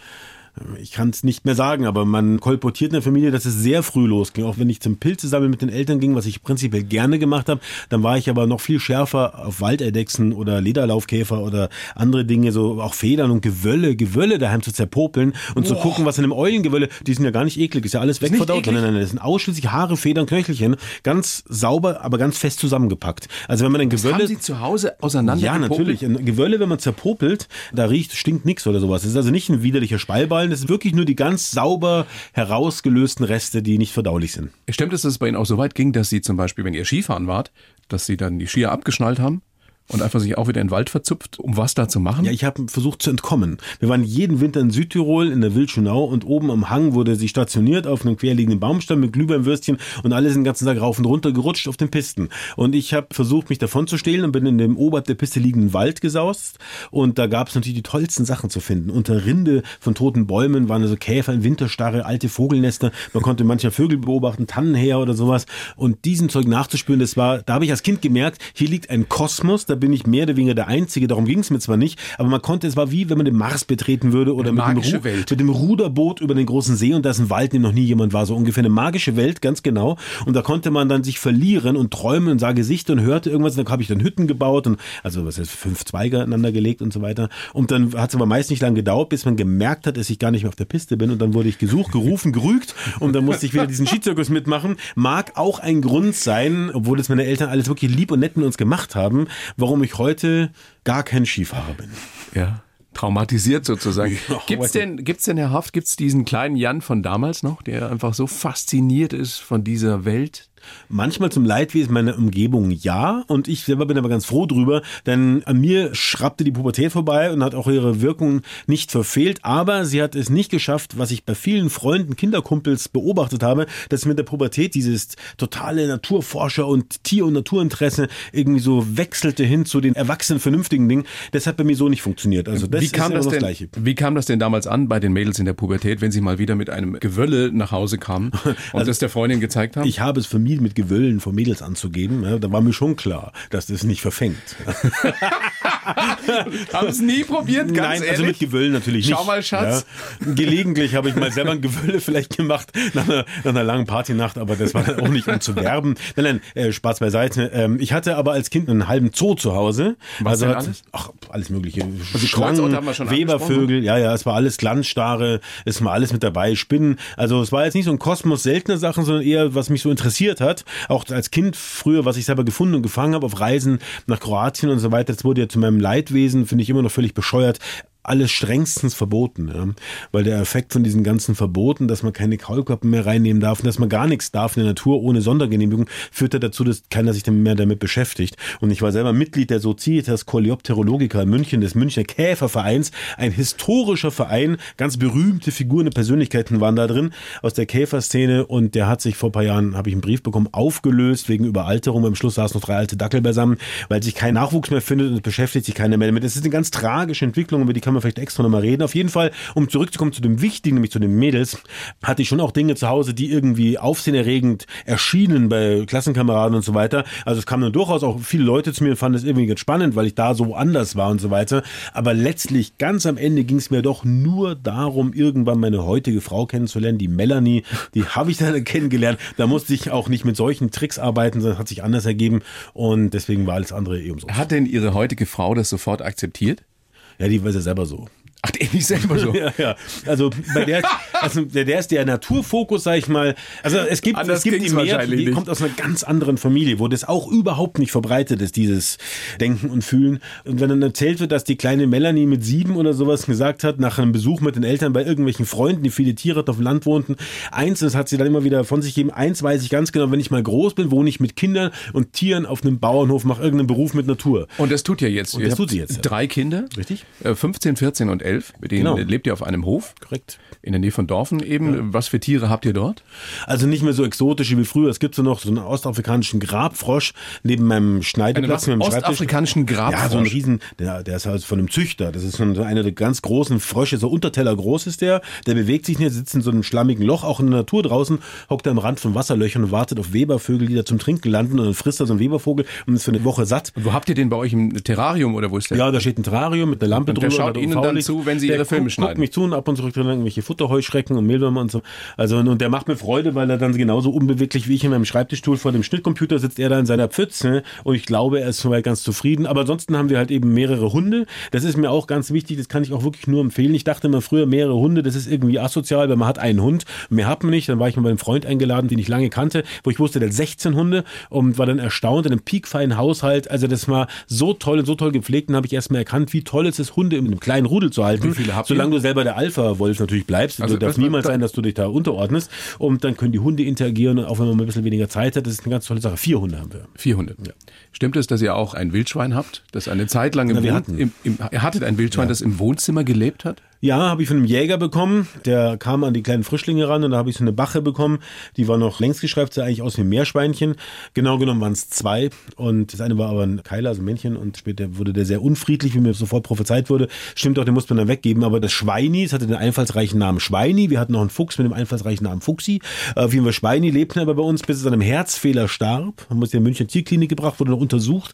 Ich kann es nicht mehr sagen, aber man kolportiert in der Familie, dass es sehr früh losging. Auch wenn ich zum Pilze sammeln mit den Eltern ging, was ich prinzipiell gerne gemacht habe, dann war ich aber noch viel schärfer auf Waldeidechsen oder Lederlaufkäfer oder andere Dinge, so auch Federn und Gewölle, Gewölle daheim zu zerpopeln und Boah. zu gucken, was in einem Eulengewölle, die sind ja gar nicht eklig, ist ja alles wegverdaut. Nein, nein, nein, das sind ausschließlich Haare, Federn, Knöchelchen, ganz sauber, aber ganz fest zusammengepackt. Also wenn man ein Gewölle... Das haben Sie zu Hause auseinander Ja, natürlich. Ein Gewölle, wenn man zerpopelt, da riecht, stinkt nichts oder sowas. Das ist also nicht ein widerlicher Spallball, Ballen, das sind wirklich nur die ganz sauber herausgelösten Reste, die nicht verdaulich sind. Stimmt es, dass es bei Ihnen auch so weit ging, dass Sie zum Beispiel, wenn ihr Skifahren wart, dass Sie dann die Skier abgeschnallt haben und einfach sich auch wieder in den Wald verzupft, um was da zu machen? Ja, ich habe versucht zu entkommen. Wir waren jeden Winter in Südtirol in der Wildschönau und oben am Hang wurde sie stationiert auf einem querliegenden Baumstamm mit Glühweinwürstchen und alle sind den ganzen Tag rauf und runter gerutscht auf den Pisten. Und ich habe versucht, mich davon zu stehlen und bin in dem oberhalb der Piste liegenden Wald gesaust und da gab es natürlich die tollsten Sachen zu finden. Unter Rinde von toten Bäumen waren also Käfer in Winterstarre, alte Vogelnester. Man konnte mancher Vögel beobachten, Tannenher oder sowas. Und diesem Zeug nachzuspüren, das war, da habe ich als Kind gemerkt, hier liegt ein Kosmos, da bin ich mehr oder weniger der Einzige, darum ging es mir zwar nicht, aber man konnte, es war wie, wenn man den Mars betreten würde oder mit dem, mit dem, Ruderboot über den großen See und da ist ein Wald, in dem noch nie jemand war, so ungefähr eine magische Welt, ganz genau. Und da konnte man dann sich verlieren und träumen und sah Gesichter und hörte irgendwas, und dann habe ich dann Hütten gebaut und, also was heißt, fünf Zweige aneinander gelegt und so weiter. Und dann hat es aber meist nicht lange gedauert, bis man gemerkt hat, dass ich gar nicht mehr auf der Piste bin und dann wurde ich gesucht, gerufen, gerügt und dann musste ich wieder diesen Skizirkus mitmachen. Mag auch ein Grund sein, obwohl es meine Eltern alles wirklich lieb und nett mit uns gemacht haben, warum ich heute gar kein Skifahrer bin. Ja traumatisiert sozusagen. Gibt's denn, gibt's denn, Herr Haft, gibt's diesen kleinen Jan von damals noch, der einfach so fasziniert ist von dieser Welt? Manchmal zum Leidwesen meiner Umgebung ja. Und ich selber bin aber ganz froh drüber, denn an mir schrappte die Pubertät vorbei und hat auch ihre Wirkung nicht verfehlt. Aber sie hat es nicht geschafft, was ich bei vielen Freunden, Kinderkumpels beobachtet habe, dass mit der Pubertät dieses totale Naturforscher und Tier- und Naturinteresse irgendwie so wechselte hin zu den erwachsenen, vernünftigen Dingen. Das hat bei mir so nicht funktioniert. Also das wie kam ist das, das denn, Gleiche. Wie kam das denn damals an bei den Mädels in der Pubertät, wenn sie mal wieder mit einem Gewölle nach Hause kamen und also, das der Freundin gezeigt haben? Ich habe es für mich mit Gewöllen von Mädels anzugeben, ja, da war mir schon klar, dass das nicht verfängt. Haben es nie probiert, ganz Nein, ehrlich? also mit Gewöllen natürlich nicht. Schau mal, Schatz. Ja. Gelegentlich habe ich mal selber ein Gewölle vielleicht gemacht nach einer, nach einer langen Partynacht, aber das war dann auch nicht, um zu werben. Nein, nein, äh, Spaß beiseite. Ähm, ich hatte aber als Kind einen halben Zoo zu Hause. Was also denn alles? Ach, alles mögliche. Also Schlangen, Webervögel, ja, ja, es war alles Glanzstarre, es war alles mit dabei, Spinnen. Also es war jetzt nicht so ein Kosmos seltene Sachen, sondern eher, was mich so interessiert hat. Auch als Kind früher, was ich selber gefunden und gefangen habe auf Reisen nach Kroatien und so weiter. Das wurde ja zu meinem Leidwesen, finde ich immer noch völlig bescheuert alles strengstens verboten, ja? weil der Effekt von diesen ganzen Verboten, dass man keine Kaulquappen mehr reinnehmen darf und dass man gar nichts darf in der Natur ohne Sondergenehmigung, führt ja dazu, dass keiner sich mehr damit beschäftigt. Und ich war selber Mitglied der Societas Coleopterologica in München, des Münchner Käfervereins, ein historischer Verein, ganz berühmte Figuren und Persönlichkeiten waren da drin aus der Käferszene und der hat sich vor ein paar Jahren, habe ich einen Brief bekommen, aufgelöst wegen Überalterung. Am Schluss saßen noch drei alte Dackel beisammen, weil sich kein Nachwuchs mehr findet und beschäftigt sich keiner mehr damit. Das ist eine ganz tragische Entwicklung, über die kann kann man vielleicht extra nochmal reden. Auf jeden Fall, um zurückzukommen zu dem Wichtigen, nämlich zu den Mädels, hatte ich schon auch Dinge zu Hause, die irgendwie aufsehenerregend erschienen bei Klassenkameraden und so weiter. Also es kamen dann durchaus auch viele Leute zu mir und fanden es irgendwie ganz spannend, weil ich da so anders war und so weiter. Aber letztlich, ganz am Ende ging es mir doch nur darum, irgendwann meine heutige Frau kennenzulernen, die Melanie. Die habe ich dann kennengelernt. Da musste ich auch nicht mit solchen Tricks arbeiten, sondern hat sich anders ergeben. Und deswegen war alles andere eh umsonst. Hat denn Ihre heutige Frau das sofort akzeptiert? Ja, die weiß ja selber so. Ach, der nicht selber so. ja, ja. Also bei der, also der, der ist der Naturfokus, sag ich mal. Also es gibt, Anders es gibt die mehr, die kommt aus einer ganz anderen Familie, wo das auch überhaupt nicht verbreitet ist, dieses Denken und Fühlen. Und wenn dann erzählt wird, dass die kleine Melanie mit sieben oder sowas gesagt hat, nach einem Besuch mit den Eltern bei irgendwelchen Freunden, die viele Tiere auf dem Land wohnten, eins, das hat sie dann immer wieder von sich gegeben, eins weiß ich ganz genau, wenn ich mal groß bin, wohne ich mit Kindern und Tieren auf einem Bauernhof, mache irgendeinen Beruf mit Natur. Und das tut ja jetzt. Und das tut sie jetzt. Drei Kinder. Richtig. 15, äh, 14 und 11 elf. Mit denen Genau. lebt ihr auf einem Hof. Korrekt. In der Nähe von Dorfen eben. Was für Tiere habt ihr dort? Also nicht mehr so exotisch wie früher. Es gibt so noch so einen ostafrikanischen Grabfrosch neben meinem Einen Schneideplatz, Schreibtisch. ostafrikanischen Grabfrosch. Ja, so ein Riesen, der, der ist halt von einem Züchter. Das ist so ein- so einer der ganz großen Frösche, so Unterteller groß ist der. Der bewegt sich nicht, sitzt in so einem schlammigen Loch, auch in der Natur draußen, hockt er am Rand von Wasserlöchern und wartet auf Webervögel, die da zum Trinken landen und dann frisst er so einen Webervogel und ist für eine Woche satt. Wo habt ihr den bei euch im Terrarium oder wo ist der? Ja, da steht ein Terrarium mit einer Lampe Und der drüber. schaut mit Ihnen dann UV-Licht. Zu, wenn Sie Der Ihre Filme guckt, schneiden? Guckt mich zu und ab und zu dann irgendwelche Futterheuschrecken und Mehlwürmer und so. Also und der macht mir Freude, weil er dann genauso unbeweglich wie ich in meinem Schreibtischstuhl vor dem Schnittcomputer sitzt, er da in seiner Pfütze und ich glaube, er ist soweit ganz zufrieden. Aber ansonsten haben wir halt eben mehrere Hunde. Das ist mir auch ganz wichtig, das kann ich auch wirklich nur empfehlen. Ich dachte immer früher, mehrere Hunde, das ist irgendwie asozial, weil man hat einen Hund, mehr hat man nicht. Dann war ich mal bei einem Freund eingeladen, den ich lange kannte, wo ich wusste, der hat 16 Hunde und war dann erstaunt in einem piekfeinen Haushalt. Also das war so toll und so toll gepflegt. Und habe ich erst mal erkannt, wie toll es ist, Hunde in einem kleinen Rudel zu halten. Habt Solange ihr? du selber der Alpha-Wolf natürlich bleibst. Also darf niemals sein, dass du dich da unterordnest. Und dann können die Hunde interagieren, und auch wenn man ein bisschen weniger Zeit hat. Das ist eine ganz tolle Sache. Vier Hunde haben wir. Vier Hunde. Stimmt es, dass ihr auch ein Wildschwein habt, das eine Zeit lang im, Na, Wohn- im, im Ihr hattet ein Wildschwein, das im Wohnzimmer gelebt hat? Ja, habe ich von einem Jäger bekommen. Der kam an die kleinen Frischlinge ran und da habe ich so eine Bache bekommen. Die war noch längst geschreibt, sah eigentlich aus wie ein Meerschweinchen. Genau genommen waren es zwei. Und das eine war aber ein Keiler, also ein Männchen. Und später wurde der sehr unfriedlich, wie mir sofort prophezeit wurde. Stimmt auch, den musste man dann weggeben. Aber das Schweini, es hatte den einfallsreichen Namen Schweini. Wir hatten noch einen Fuchs mit dem einfallsreichen Namen Fuchsi. Äh, Auf jeden Fall Schweini lebten aber bei uns, bis es an einem Herzfehler starb. Haben uns in die München Tierklinik gebracht, wurde noch untersucht.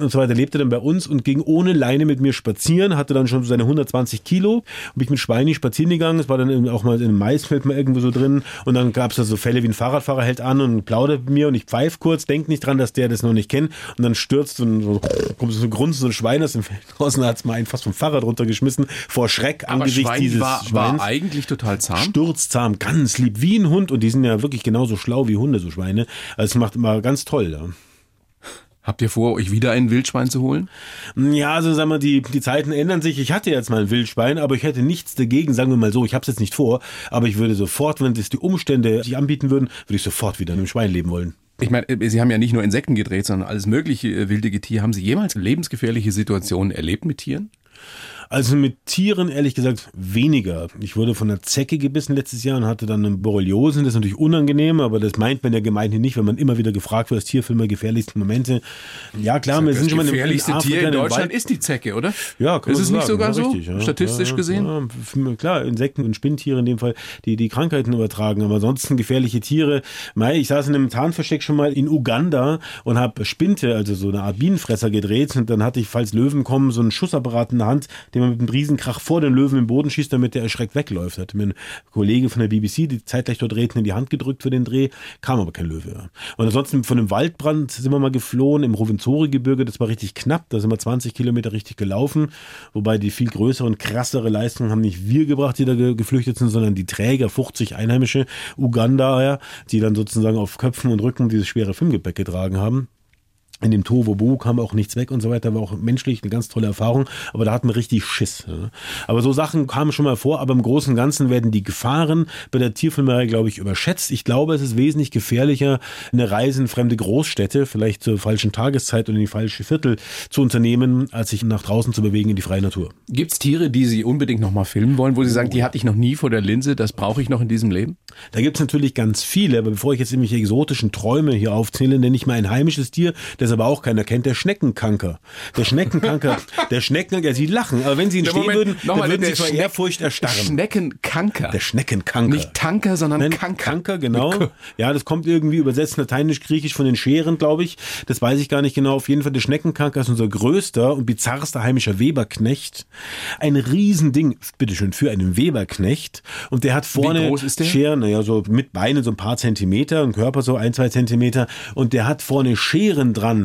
Und so weiter lebte dann bei uns und ging ohne Leine mit mir spazieren, hatte dann schon seine 120 Kilo bin ich mit Schweini spazieren gegangen. Es war dann auch mal in einem Maisfeld mal irgendwo so drin. Und dann gab es da so Fälle wie ein Fahrradfahrer hält an und plaudert mit mir und ich pfeife kurz, denk nicht dran, dass der das noch nicht kennt. Und dann stürzt ein, so, kommt so ein Grunzen, so ein Schwein aus dem Feld raus und hat es mal einen fast vom Fahrrad runtergeschmissen vor Schreck Aber angesichts Schwein dieses war, Schweins. war eigentlich total zahm. Sturzzahm, ganz lieb, wie ein Hund. Und die sind ja wirklich genauso schlau wie Hunde, so Schweine. Also es macht immer ganz toll. Ja. Habt ihr vor, euch wieder ein Wildschwein zu holen? Ja, also sagen wir, die, die Zeiten ändern sich. Ich hatte jetzt mal ein Wildschwein, aber ich hätte nichts dagegen, sagen wir mal so, ich habe es jetzt nicht vor, aber ich würde sofort, wenn es die Umstände sich anbieten würden, würde ich sofort wieder in einem Schwein leben wollen. Ich meine, äh, Sie haben ja nicht nur Insekten gedreht, sondern alles mögliche äh, wilde Getier. Haben Sie jemals lebensgefährliche Situationen erlebt mit Tieren? Also mit Tieren ehrlich gesagt weniger. Ich wurde von einer Zecke gebissen letztes Jahr und hatte dann eine Borreliose. Das ist natürlich unangenehm, aber das meint man ja gemeinhin nicht, wenn man immer wieder gefragt wird, Tierfilme gefährlichsten Momente. Ja klar, wir Das sind schon mal in- gefährlichste in Tier in im Deutschland ist die Zecke, oder? Ja, kann ist es nicht sogar so, richtig, ja. statistisch ja, gesehen? Ja, klar, Insekten und Spinntiere in dem Fall, die die Krankheiten übertragen, aber ansonsten gefährliche Tiere. Mei, ich saß in einem Tarnversteck schon mal in Uganda und habe Spinte, also so eine Art Bienenfresser gedreht und dann hatte ich, falls Löwen kommen, so einen Schussapparat in der Hand, den man mit einem Riesenkrach vor den Löwen im Boden schießt, damit der erschreckt wegläuft. Hat mir ein Kollege von der BBC, die zeitgleich dort redeten, in die Hand gedrückt für den Dreh, kam aber kein Löwe. Und ansonsten von einem Waldbrand sind wir mal geflohen im Rovenzori-Gebirge, das war richtig knapp, da sind wir 20 Kilometer richtig gelaufen, wobei die viel größere und krassere Leistungen haben nicht wir gebracht, die da ge geflüchtet sind, sondern die Träger, 50 Einheimische Ugandaer, die dann sozusagen auf Köpfen und Rücken dieses schwere Filmgepäck getragen haben. In dem Tohuwabohu kam auch nichts weg und so weiter, war auch menschlich eine ganz tolle Erfahrung, aber da hatten wir richtig Schiss. Ja. Aber so Sachen kamen schon mal vor, aber im Großen und Ganzen werden die Gefahren bei der Tierfilmerei, glaube ich, überschätzt. Ich glaube, es ist wesentlich gefährlicher, eine Reise in fremde Großstädte, vielleicht zur falschen Tageszeit oder in die falsche Viertel zu unternehmen, als sich nach draußen zu bewegen in die freie Natur. Gibt es Tiere, die Sie unbedingt noch mal filmen wollen, wo Sie sagen, die hatte ich noch nie vor der Linse, das brauche ich noch in diesem Leben? Da gibt's natürlich ganz viele, aber bevor ich jetzt irgendwelche exotischen Träume hier aufzähle, nenne ich mal ein heimisches Tier, das aber auch keiner kennt, der Schneckenkanker. Der Schneckenkanker, der Schneckenkanker, Sie lachen, aber wenn Sie ihn Der stehen Moment, würden, dann würden der Sie vor Schneck- Ehrfurcht erstarren. Schneckenkanker. Der Schneckenkanker. Nicht Tanker, sondern Nein, Kanker. Kanker, genau. Ja, das kommt irgendwie übersetzt lateinisch-griechisch von den Scheren, glaube ich. Das weiß ich gar nicht genau. Auf jeden Fall, der Schneckenkanker ist unser größter und bizarrster heimischer Weberknecht. Ein Riesending, bitteschön, für einen Weberknecht. Und der hat vorne ist? Scheren, naja, so mit Beinen so ein paar Zentimeter, ein Körper so ein, zwei Zentimeter. Und der hat vorne Scheren dran,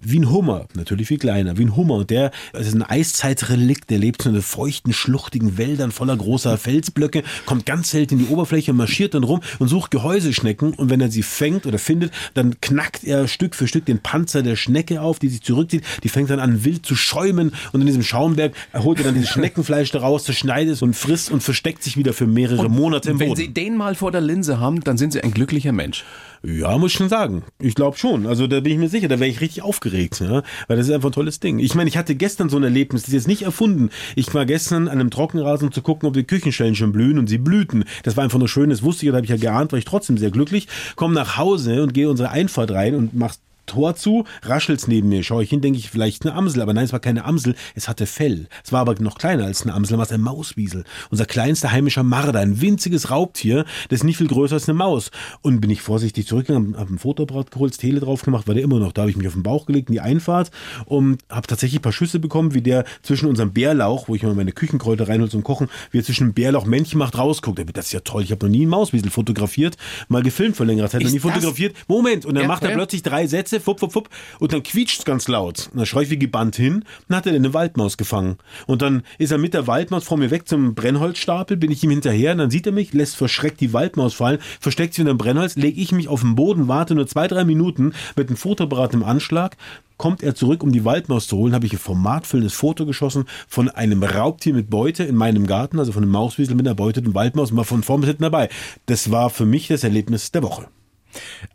wie ein Hummer. Natürlich viel kleiner, wie ein Hummer. Und der, das ist ein Eiszeitrelikt, der lebt in feuchten, schluchtigen Wäldern voller großer Felsblöcke, kommt ganz selten in die Oberfläche, marschiert dann rum und sucht Gehäuseschnecken. Und wenn er sie fängt oder findet, dann knackt er Stück für Stück den Panzer der Schnecke auf, die sich zurückzieht. Die fängt dann an, wild zu schäumen. Und in diesem Schaumberg holt er dann dieses Schneckenfleisch daraus, zerschneidet es und frisst und versteckt sich wieder für mehrere Monate im Wenn Boden. Sie den mal vor der Linse haben, dann sind Sie ein glücklicher Mensch. Ja, muss ich schon sagen. Ich glaube schon. Also da bin ich mir sicher, da wäre ich richtig aufgeregt, ja? weil das ist einfach ein tolles Ding. Ich meine, ich hatte gestern so ein Erlebnis, das ist jetzt nicht erfunden. Ich war gestern an einem Trockenrasen, um zu gucken, ob die Küchenstellen schon blühen und sie blühten. Das war einfach nur schön, das wusste ich, da habe ich ja geahnt, war ich trotzdem sehr glücklich. Komm nach Hause und gehe unsere Einfahrt rein und mach Tor zu, raschelt's neben mir. Schaue ich hin, denke ich, vielleicht eine Amsel. Aber nein, es war keine Amsel, es hatte Fell. Es war aber noch kleiner als eine Amsel, war es ein Mauswiesel. Unser kleinster heimischer Marder, ein winziges Raubtier, das ist nicht viel größer als eine Maus. Und bin ich vorsichtig zurückgegangen, habe ein Fotoapparat geholt, das Tele drauf gemacht, war der immer noch da. Habe ich mich auf den Bauch gelegt in die Einfahrt und habe tatsächlich ein paar Schüsse bekommen, wie der zwischen unserem Bärlauch, wo ich immer meine Küchenkräuter reinhol zum Kochen, wie er zwischen dem Bärlauch Männchen macht, rausguckt. Das ist ja toll. Ich habe noch nie einen Mauswiesel fotografiert, mal gefilmt vor längerer Zeit, noch nie fotografiert. Moment, und dann ja, macht er ja. plötzlich drei Sätze, fupp, fupp, fupp, und dann quietscht es ganz laut. Und dann schreie ich wie gebannt hin, dann hat er eine Waldmaus gefangen. Und dann ist er mit der Waldmaus vor mir weg zum Brennholzstapel, bin ich ihm hinterher, und dann sieht er mich, lässt verschreckt die Waldmaus fallen, versteckt sich unter dem Brennholz, lege ich mich auf den Boden, warte nur zwei, drei Minuten mit dem Fotoapparat im Anschlag, kommt er zurück, um die Waldmaus zu holen, habe ich ein formatfüllendes Foto geschossen von einem Raubtier mit Beute in meinem Garten, also von einem Mauswiesel mit einer beuteten Waldmaus war von vorn bis hinten dabei. Das war für mich das Erlebnis der Woche.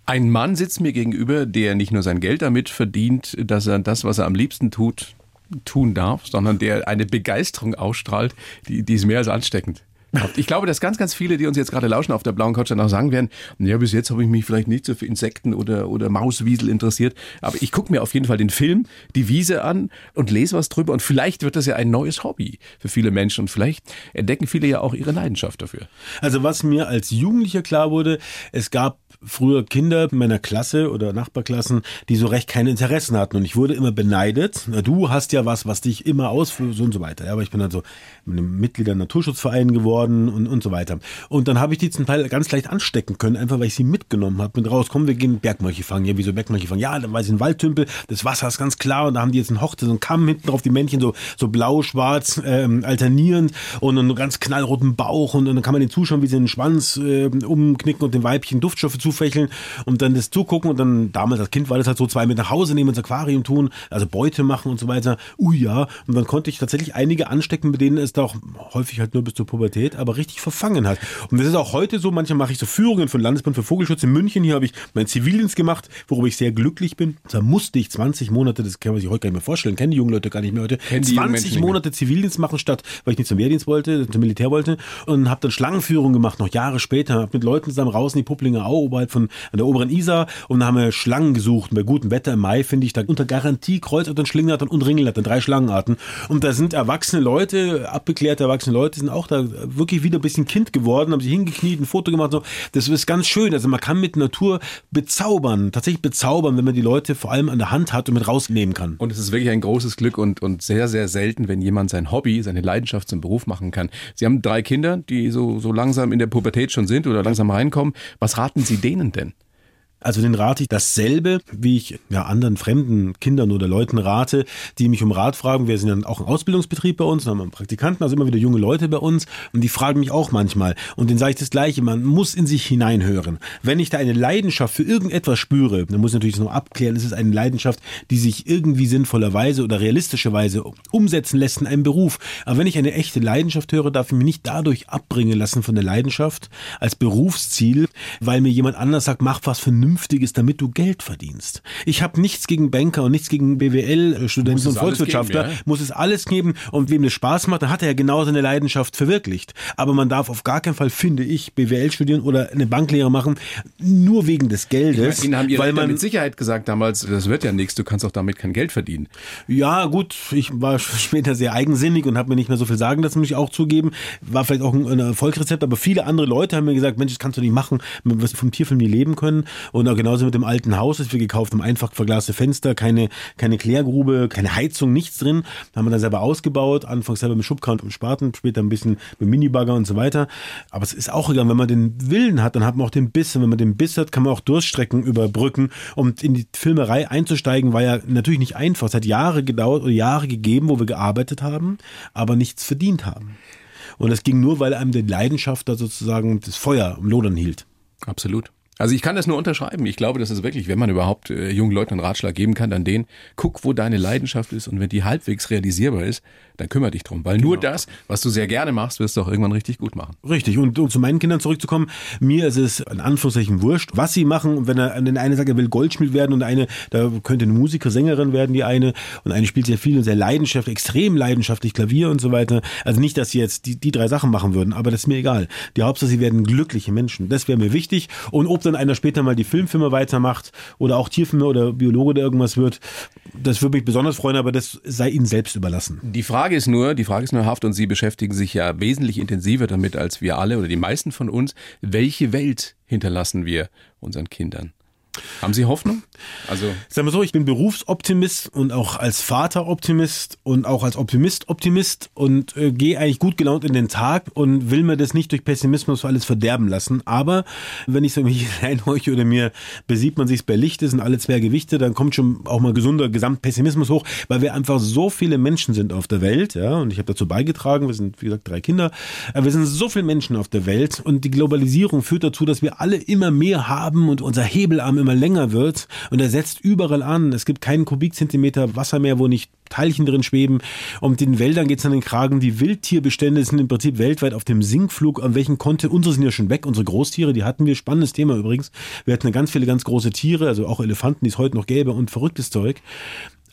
Ein Mann sitzt mir gegenüber, der nicht nur sein Geld damit verdient, dass er das, was er am liebsten tut, tun darf, sondern der eine Begeisterung ausstrahlt, die, die ist mehr als ansteckend. Ich glaube, dass ganz, ganz viele, die uns jetzt gerade lauschen auf der blauen Couch, dann auch sagen werden, ja, bis jetzt habe ich mich vielleicht nicht so für Insekten oder, oder Mauswiesel interessiert, aber ich gucke mir auf jeden Fall den Film, die Wiese an und lese was drüber und vielleicht wird das ja ein neues Hobby für viele Menschen und vielleicht entdecken viele ja auch ihre Leidenschaft dafür. Also was mir als Jugendlicher klar wurde, es gab früher Kinder meiner Klasse oder Nachbarklassen, die so recht keine Interessen hatten. Und ich wurde immer beneidet. Na, du hast ja was, was dich immer ausführt und so weiter. Ja, aber ich bin dann so Mitglied der Naturschutzverein geworden und, und so weiter. Und dann habe ich die zum Teil ganz leicht anstecken können, einfach weil ich sie mitgenommen habe. Mit raus, komm, wir gehen Bergmolche fangen. Ja, wieso Bergmolche fangen? Ja, dann weiß ich ein Waldtümpel, das Wasser ist ganz klar und da haben die jetzt einen Hochte, so einen Kamm hinten drauf, die Männchen so, so blau, schwarz, ähm, alternierend und einen ganz knallroten Bauch und, und dann kann man den zuschauen, wie sie den Schwanz äh, umknicken und den Weibchen Duftstoffe zu zufächeln und dann das zugucken und dann damals als Kind war das halt so zwei mit nach Hause nehmen ins Aquarium tun, also Beute machen und so weiter. Ui ja, und dann konnte ich tatsächlich einige anstecken, mit denen es da auch häufig halt nur bis zur Pubertät, aber richtig verfangen hat. Und das ist auch heute so, manchmal mache ich so Führungen von Landesbund für Vogelschutz in München. Hier habe ich meinen Zivildienst gemacht, worüber ich sehr glücklich bin. Da musste ich 20 Monate, das kann man sich heute gar nicht mehr vorstellen, kennen die jungen Leute gar nicht mehr heute, Kennen 20 Monate Zivildienst machen statt, weil ich nicht zum Wehrdienst wollte, zum Militär wollte und habe dann Schlangenführung gemacht, noch Jahre später, habe mit Leuten zusammen raus in die Publinger Au, oberhalb von an der oberen Isar und da haben wir Schlangen gesucht. Und bei gutem Wetter im Mai finde ich da unter Garantie Kreuzottern, Schlingnattern und Ringelnattern, drei Schlangenarten. Und da sind erwachsene Leute, abgeklärte erwachsene Leute, sind auch da wirklich wieder ein bisschen Kind geworden, haben sich hingekniet, ein Foto gemacht. So. Das ist ganz schön. Also man kann mit Natur bezaubern, tatsächlich bezaubern, wenn man die Leute vor allem an der Hand hat und mit rausnehmen kann. Und es ist wirklich ein großes Glück und, und sehr, sehr selten, wenn jemand sein Hobby, seine Leidenschaft zum Beruf machen kann. Sie haben drei Kinder, die so, so langsam in der Pubertät schon sind oder langsam reinkommen. Was raten Sie denen denn? Also den rate ich dasselbe, wie ich ja, anderen fremden Kindern oder Leuten rate, die mich um Rat fragen. Wir sind ja auch ein Ausbildungsbetrieb bei uns, haben einen Praktikanten, also immer wieder junge Leute bei uns und die fragen mich auch manchmal. Und denen sage ich das Gleiche, man muss in sich hineinhören. Wenn ich da eine Leidenschaft für irgendetwas spüre, dann muss ich natürlich noch abklären, ist es eine Leidenschaft, die sich irgendwie sinnvollerweise oder realistischerweise umsetzen lässt in einem Beruf. Aber wenn ich eine echte Leidenschaft höre, darf ich mich nicht dadurch abbringen lassen von der Leidenschaft als Berufsziel, weil mir jemand anders sagt, mach was vernünftig Vernünftiges, damit du Geld verdienst. Ich habe nichts gegen Banker und nichts gegen BWL-Studenten und Volkswirtschaftler. Geben, ja. Muss es alles geben und wem das Spaß macht, dann hat er ja genau seine Leidenschaft verwirklicht. Aber man darf auf gar keinen Fall, finde ich, BWL studieren oder eine Banklehre machen, nur wegen des Geldes. Meine, Ihnen haben Ihre weil man mit Sicherheit gesagt damals, das wird ja nichts, du kannst auch damit kein Geld verdienen. Ja, gut, ich war später sehr eigensinnig und habe mir nicht mehr so viel sagen lassen, muss ich auch zugeben. War vielleicht auch ein, ein Erfolgsrezept, aber viele andere Leute haben mir gesagt, Mensch, das kannst du nicht machen, wirst vom Tierfilm nie leben können. Und und auch genauso mit dem alten Haus, das wir gekauft haben, einfach verglaste Fenster, keine, keine Klärgrube, keine Heizung, nichts drin. Da haben wir dann selber ausgebaut, anfangs selber mit Schubkarren und Spaten, später ein bisschen mit Minibagger und so weiter. Aber es ist auch egal, wenn man den Willen hat, dann hat man auch den Biss. Und wenn man den Biss hat, kann man auch Durststrecken überbrücken. Und in die Filmerei einzusteigen, war ja natürlich nicht einfach. Es hat Jahre gedauert oder Jahre gegeben, wo wir gearbeitet haben, aber nichts verdient haben. Und das ging nur, weil einem die Leidenschaft da sozusagen das Feuer im Lodern hielt. Absolut. Also ich kann das nur unterschreiben. Ich glaube, das ist wirklich, wenn man überhaupt äh, jungen Leuten einen Ratschlag geben kann, dann den, guck, wo deine Leidenschaft ist und wenn die halbwegs realisierbar ist, dann kümmere dich drum. Weil genau. nur das, was du sehr gerne machst, wirst du auch irgendwann richtig gut machen. Richtig. Und um zu meinen Kindern zurückzukommen, mir ist es in Anführungszeichen wurscht, was sie machen. Wenn er den eine sagt, er will Goldschmied werden und eine, da könnte eine Musiker, Sängerin werden, die eine, und eine spielt sehr viel und sehr leidenschaftlich, extrem leidenschaftlich Klavier und so weiter. Also nicht, dass sie jetzt die, die drei Sachen machen würden, aber das ist mir egal. Die Hauptsache, sie werden glückliche Menschen. Das wäre mir wichtig. Und ob dann einer später mal die Filmfilme weitermacht oder auch Tierfilme oder Biologe oder irgendwas wird, das würde mich besonders freuen, aber das sei ihnen selbst überlassen. Die Frage ist nur, die Frage ist nur haft und Sie beschäftigen sich ja wesentlich intensiver damit als wir alle oder die meisten von uns. Welche Welt hinterlassen wir unseren Kindern? Haben Sie Hoffnung? Also sagen wir so, ich bin Berufsoptimist und auch als Vater Optimist und auch als Optimist Optimist und äh, gehe eigentlich gut gelaunt in den Tag und will mir das nicht durch Pessimismus alles verderben lassen. Aber wenn ich so mich einhorche oder mir besieht man sich bei Licht, das sind alle zwei Gewichte, dann kommt schon auch mal gesunder Gesamtpessimismus hoch, weil wir einfach so viele Menschen sind auf der Welt, ja, und ich habe dazu beigetragen, wir sind wie gesagt drei Kinder, aber wir sind so viele Menschen auf der Welt und die Globalisierung führt dazu, dass wir alle immer mehr haben und unser Hebelarm immer länger wird und er setzt überall an. Es gibt keinen Kubikzentimeter Wasser mehr, wo nicht Teilchen drin schweben. Und den Wäldern geht es an den Kragen. Die Wildtierbestände sind im Prinzip weltweit auf dem Sinkflug. An welchen konnte, unsere sind ja schon weg, unsere Großtiere, die hatten wir. Spannendes Thema übrigens. Wir hatten ganz viele ganz große Tiere, also auch Elefanten, die es heute noch gäbe und verrücktes Zeug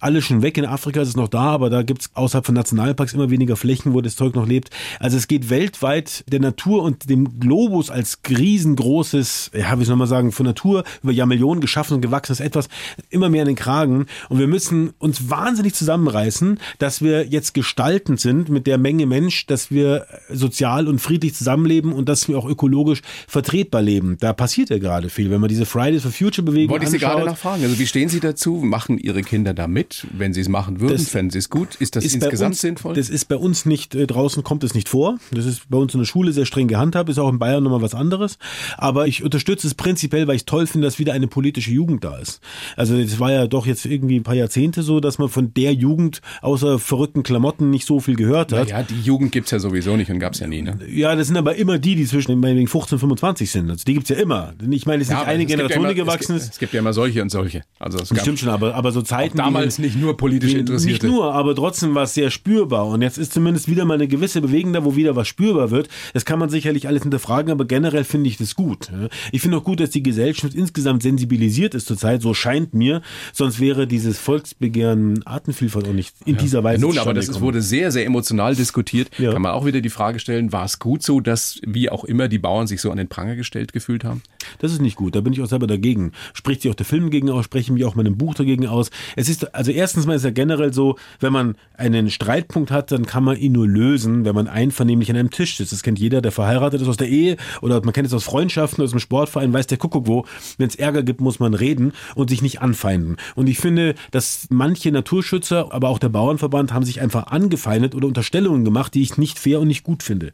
alle schon weg. In Afrika ist es noch da, aber da gibt es außerhalb von Nationalparks immer weniger Flächen, wo das Zeug noch lebt. Also es geht weltweit der Natur und dem Globus als riesengroßes, ja, wie soll man sagen, von Natur über Jahrmillionen geschaffen und gewachsenes etwas immer mehr in den Kragen. Und wir müssen uns wahnsinnig zusammenreißen, dass wir jetzt gestaltend sind mit der Menge Mensch, dass wir sozial und friedlich zusammenleben und dass wir auch ökologisch vertretbar leben. Da passiert ja gerade viel. Wenn man diese Fridays for Future Bewegung Wollte ich Sie gerade nachfragen. Also wie stehen Sie dazu? Machen Ihre Kinder da mit? Mit, wenn sie es machen würden? Das fänden sie es gut? Ist das ist insgesamt uns, sinnvoll? Das ist bei uns nicht, äh, draußen kommt es nicht vor. Das ist bei uns in der Schule sehr streng gehandhabt, ist auch in Bayern nochmal was anderes. Aber ich unterstütze es prinzipiell, weil ich toll finde, dass wieder eine politische Jugend da ist. Also es war ja doch jetzt irgendwie ein paar Jahrzehnte so, dass man von der Jugend außer verrückten Klamotten nicht so viel gehört hat. Ja, die Jugend gibt's ja sowieso nicht und gab's ja nie. Ne? Ja, das sind aber immer die, die zwischen 15 und 25 sind. Also die gibt's ja immer. Ich meine, es ist ja, nicht eine Generation, ja immer, die gewachsen es gibt, ist. Es gibt ja immer solche und solche. Also es das stimmt schon, aber, aber so Zeiten. damals nicht nur politisch Interessierte. Nicht nur, aber trotzdem war es sehr spürbar. Und jetzt ist zumindest wieder mal eine gewisse Bewegung da, wo wieder was spürbar wird. Das kann man sicherlich alles hinterfragen, aber generell finde ich das gut. Ich finde auch gut, dass die Gesellschaft insgesamt sensibilisiert ist zurzeit. So scheint mir. Sonst wäre dieses Volksbegehren Artenvielfalt auch nicht in ja. dieser Weise. Nun, aber das ist, wurde sehr, sehr emotional diskutiert. Ja. Kann man auch wieder die Frage stellen, war es gut so, dass wie auch immer die Bauern sich so an den Pranger gestellt gefühlt haben? Das ist nicht gut. Da bin ich auch selber dagegen. Spricht sich auch der Film gegen aus, spreche mich auch meinem Buch dagegen aus. Es ist, also erstens mal ist ja generell so, wenn man einen Streitpunkt hat, dann kann man ihn nur lösen, wenn man einvernehmlich an einem Tisch sitzt. Das kennt jeder, der verheiratet ist aus der Ehe oder man kennt es aus Freundschaften, aus dem Sportverein, weiß der Kuckuck wo. Wenn es Ärger gibt, muss man reden und sich nicht anfeinden. Und ich finde, dass manche Naturschützer, aber auch der Bauernverband haben sich einfach angefeindet oder Unterstellungen gemacht, die ich nicht fair und nicht gut finde.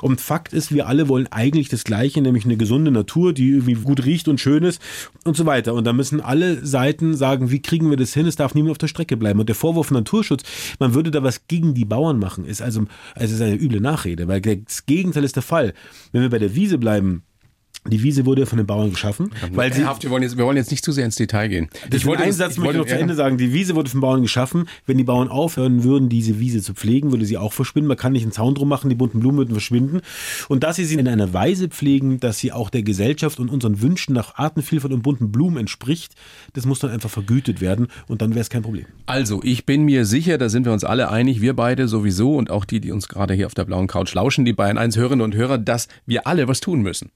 Und Fakt ist, wir alle wollen eigentlich das Gleiche, nämlich eine gesunde Natur, die irgendwie gut riecht und schön ist und so weiter. Und da müssen alle Seiten sagen, wie kriegen wir das hin? Es darf niemand auf der Strecke bleiben. Und der Vorwurf Naturschutz, man würde da was gegen die Bauern machen, ist also, also ist eine üble Nachrede, weil das Gegenteil ist der Fall. Wenn wir bei der Wiese bleiben, die Wiese wurde von den Bauern geschaffen. Weil sie, wir, wollen jetzt, wir wollen jetzt nicht zu sehr ins Detail gehen. Ich wollte einen Satz möchte ich noch zu Ende sagen. Die Wiese wurde von Bauern geschaffen. Wenn die Bauern aufhören würden, diese Wiese zu pflegen, würde sie auch verschwinden. Man kann nicht einen Zaun drum machen, die bunten Blumen würden verschwinden. Und dass sie sie in einer Weise pflegen, dass sie auch der Gesellschaft und unseren Wünschen nach Artenvielfalt und bunten Blumen entspricht, das muss dann einfach vergütet werden und dann wäre es kein Problem. Also, ich bin mir sicher, da sind wir uns alle einig, wir beide sowieso und auch die, die uns gerade hier auf der blauen Couch lauschen, die Bayern 1 Hörerinnen und Hörer, dass wir alle was tun müssen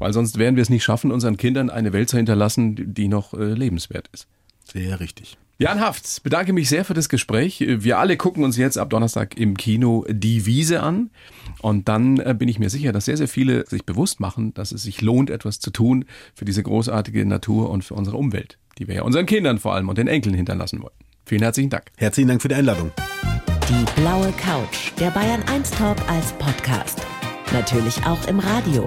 weil sonst werden wir es nicht schaffen, unseren Kindern eine Welt zu hinterlassen, die noch äh, lebenswert ist. Sehr richtig. Jan Hafts, bedanke mich sehr für das Gespräch. Wir alle gucken uns jetzt ab Donnerstag im Kino Die Wiese an. Und dann äh, bin ich mir sicher, dass sehr, sehr viele sich bewusst machen, dass es sich lohnt, etwas zu tun für diese großartige Natur und für unsere Umwelt, die wir ja unseren Kindern vor allem und den Enkeln hinterlassen wollen. Vielen herzlichen Dank. Herzlichen Dank für die Einladung. Die blaue Couch, der Bayern 1 Talk als Podcast. Natürlich auch im Radio.